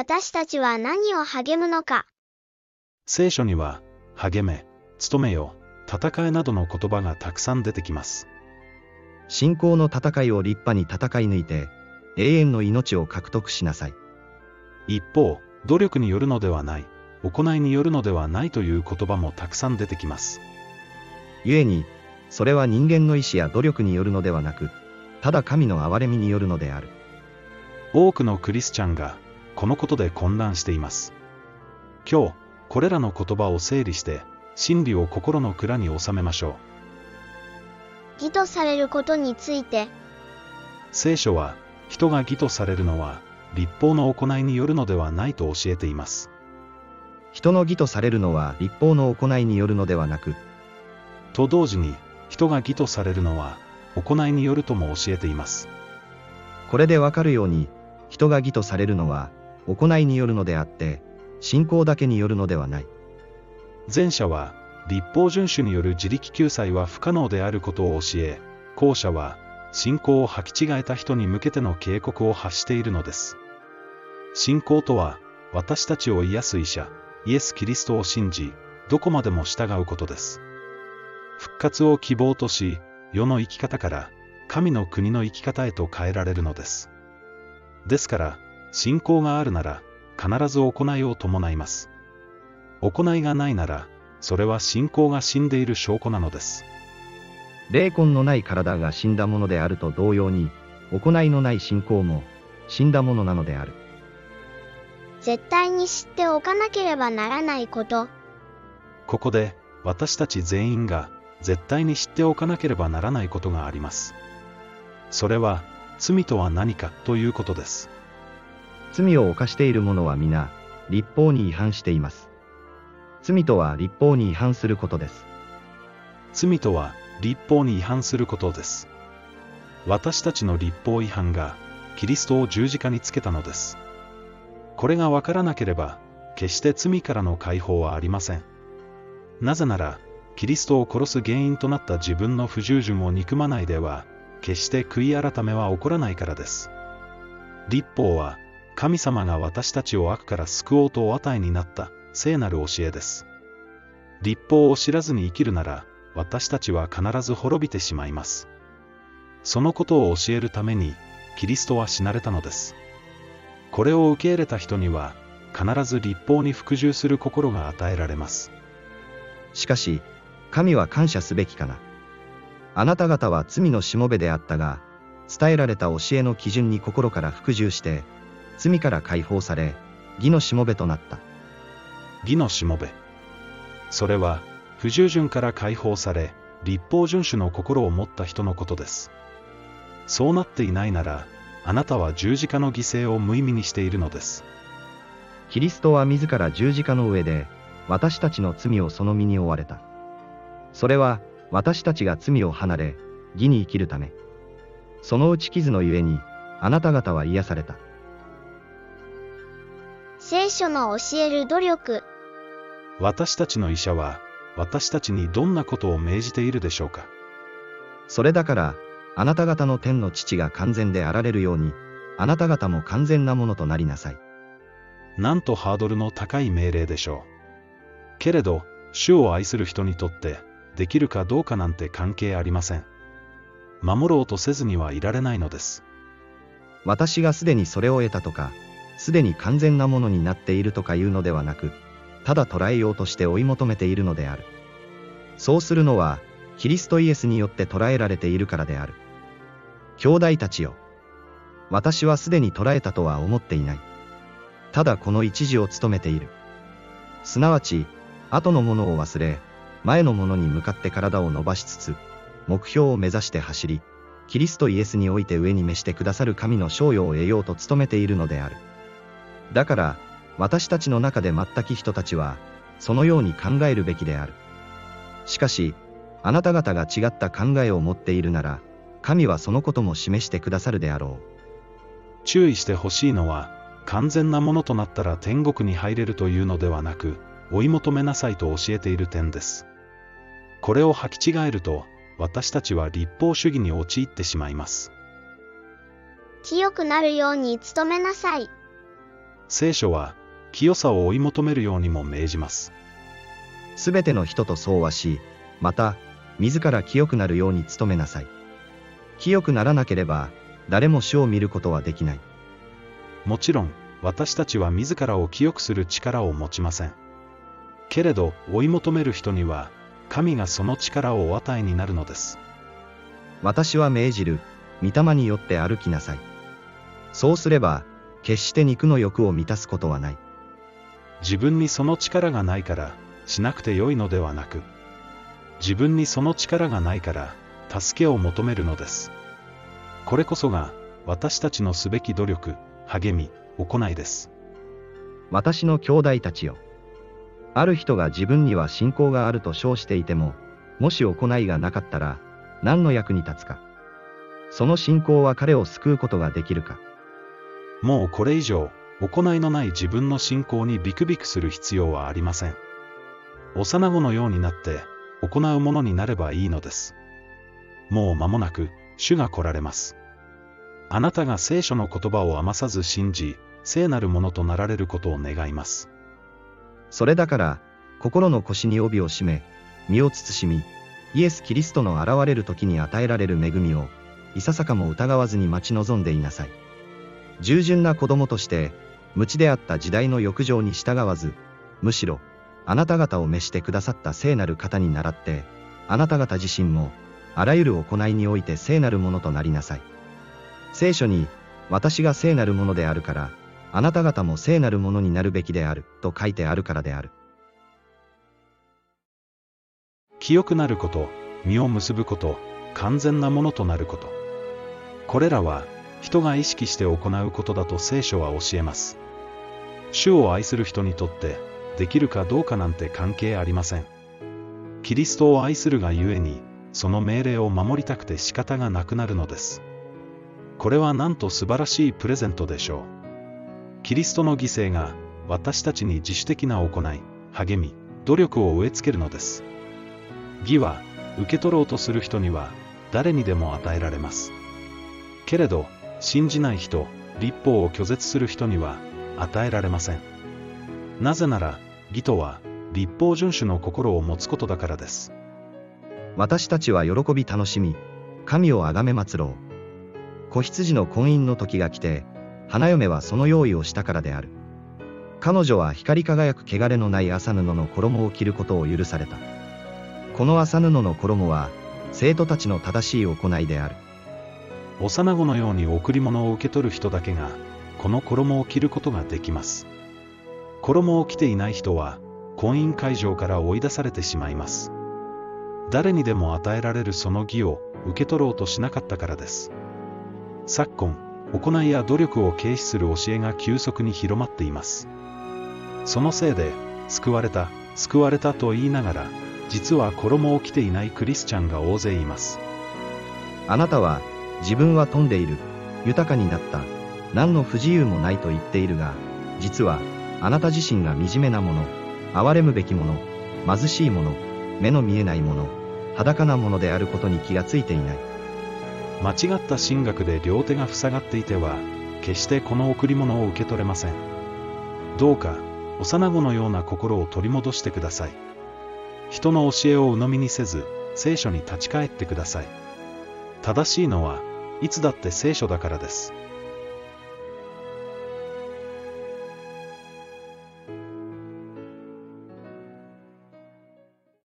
私たちは何を励むのか。聖書には、励め、努めよ、戦えなどの言葉がたくさん出てきます。信仰の戦いを立派に戦い抜いて、永遠の命を獲得しなさい。一方、努力によるのではない、行いによるのではないという言葉もたくさん出てきます。故に、それは人間の意志や努力によるのではなく、ただ神の憐れみによるのである。多くのクリスチャンが、このことで混乱しています。今日、これらの言葉を整理して、真理を心の蔵に収めましょう。義とされることについて、聖書は、人が義とされるのは、立法の行いによるのではないと教えています。人の義とされるのは立法の行いによるのではなく、と同時に、人が義とされるのは、行いによるとも教えています。これでわかるように、人が義とされるのは、行いによるのであって、信仰だけによるのではない。前者は、立法遵守による自力救済は不可能であることを教え、後者は、信仰を履き違えた人に向けての警告を発しているのです。信仰とは、私たちを癒す医者、イエス・キリストを信じ、どこまでも従うことです。復活を希望とし、世の生き方から、神の国の生き方へと変えられるのです。ですから、信仰があるなら、必ず行いを伴います。行いがないなら、それは信仰が死んでいる証拠なのです。霊魂のない体が死んだものであると同様に、行いのない信仰も死んだものなのである。絶対に知っておかなければならないこと。ここで、私たち全員が、絶対に知っておかなければならないことがあります。それは、罪とは何かということです。罪を犯している者は皆、立法に違反しています。罪とは立法に違反することです。罪とは、立法に違反することです。私たちの立法違反が、キリストを十字架につけたのです。これがわからなければ、決して罪からの解放はありません。なぜなら、キリストを殺す原因となった自分の不従順を憎まないでは、決して悔い改めは起こらないからです。立法は、神様が私たちを悪から救おうとお与えになった聖なる教えです。立法を知らずに生きるなら、私たちは必ず滅びてしまいます。そのことを教えるために、キリストは死なれたのです。これを受け入れた人には、必ず立法に服従する心が与えられます。しかし、神は感謝すべきかな。あなた方は罪のしもべであったが、伝えられた教えの基準に心から服従して、罪から解放され、義のしもべとなった。義のしもべ。それは、不従順から解放され、立法遵守の心を持った人のことです。そうなっていないなら、あなたは十字架の犠牲を無意味にしているのです。キリストは自ら十字架の上で、私たちの罪をその身に負われた。それは、私たちが罪を離れ、義に生きるため。その打ち傷のゆえに、あなた方は癒された。聖書の教える努力。私たちの医者は、私たちにどんなことを命じているでしょうか？それだから、あなた方の天の父が完全であられるように、あなた方も完全なものとなりなさい。なんとハードルの高い命令でしょう。けれど、主を愛する人にとって、できるかどうかなんて関係ありません。守ろうとせずにはいられないのです。私がすでにそれを得たとか、すでに完全なものになっているとかいうのではなく、ただ捉えようとして追い求めているのである。そうするのは、キリストイエスによって捉えられているからである。兄弟たちよ。私はすでに捉えたとは思っていない。ただこの一時を務めている。すなわち、後のものを忘れ、前のものに向かって体を伸ばしつつ、目標を目指して走り、キリストイエスにおいて上に召してくださる神の賞与を得ようと努めているのである。だから、私たちの中で全き人たちは、そのように考えるべきである。しかし、あなた方が違った考えを持っているなら、神はそのことも示してくださるであろう。注意してほしいのは、完全なものとなったら天国に入れるというのではなく、追い求めなさいと教えている点です。これを履き違えると、私たちは立法主義に陥ってしまいます。清くなるように努めなさい。聖書は、清さを追い求めるようにも命じます。すべての人と相和し、また、自ら清くなるように努めなさい。清くならなければ、誰も主を見ることはできない。もちろん、私たちは自らを清くする力を持ちません。けれど、追い求める人には、神がその力をお与えになるのです。私は命じる、御霊によって歩きなさい。そうすれば、決して肉の欲を満たすことはない。自分にその力がないから、しなくてよいのではなく、自分にその力がないから、助けを求めるのです。これこそが、私たちのすべき努力、励み、行いです。私の兄弟たちよ。ある人が自分には信仰があると称していても、もし行いがなかったら、何の役に立つか。その信仰は彼を救うことができるか。もうこれ以上、行いのない自分の信仰にビクビクする必要はありません。幼子のようになって、行うものになればいいのです。もう間もなく、主が来られます。あなたが聖書の言葉を余さず信じ、聖なるものとなられることを願います。それだから、心の腰に帯を締め、身を慎み、イエス・キリストの現れる時に与えられる恵みを、いささかも疑わずに待ち望んでいなさい。従順な子供として、無知であった時代の欲情に従わず、むしろ、あなた方を召してくださった聖なる方に倣って、あなた方自身も、あらゆる行いにおいて聖なるものとなりなさい。聖書に、私が聖なるものであるから、あなた方も聖なるものになるべきである、と書いてあるからである。清くなること、実を結ぶこと、完全なものとなること。これらは、人が意識して行うことだと聖書は教えます。主を愛する人にとって、できるかどうかなんて関係ありません。キリストを愛するがゆえに、その命令を守りたくて仕方がなくなるのです。これはなんと素晴らしいプレゼントでしょう。キリストの犠牲が、私たちに自主的な行い、励み、努力を植え付けるのです。義は、受け取ろうとする人には、誰にでも与えられます。けれど、信じない人、立法を拒絶する人には、与えられません。なぜなら、義とは、立法遵守の心を持つことだからです。私たちは喜び楽しみ、神をあがめ祭ろう。子羊の婚姻の時が来て、花嫁はその用意をしたからである。彼女は光り輝く汚れのない麻布の衣を着ることを許された。この麻布の衣は、生徒たちの正しい行いである。幼子のように贈り物を受け取る人だけが、この衣を着ることができます。衣を着ていない人は、婚姻会場から追い出されてしまいます。誰にでも与えられるその義を受け取ろうとしなかったからです。昨今、行いや努力を軽視する教えが急速に広まっています。そのせいで、救われた、救われたと言いながら、実は衣を着ていないクリスチャンが大勢います。あなたは、自分は富んでいる、豊かになった、何の不自由もないと言っているが、実は、あなた自身が惨めなもの、憐れむべきもの、貧しいもの、目の見えないもの、裸なものであることに気がついていない。間違った神学で両手が塞がっていては、決してこの贈り物を受け取れません。どうか、幼子のような心を取り戻してください。人の教えを鵜呑みにせず、聖書に立ち返ってください。正しいのは、いつだって聖書だからです。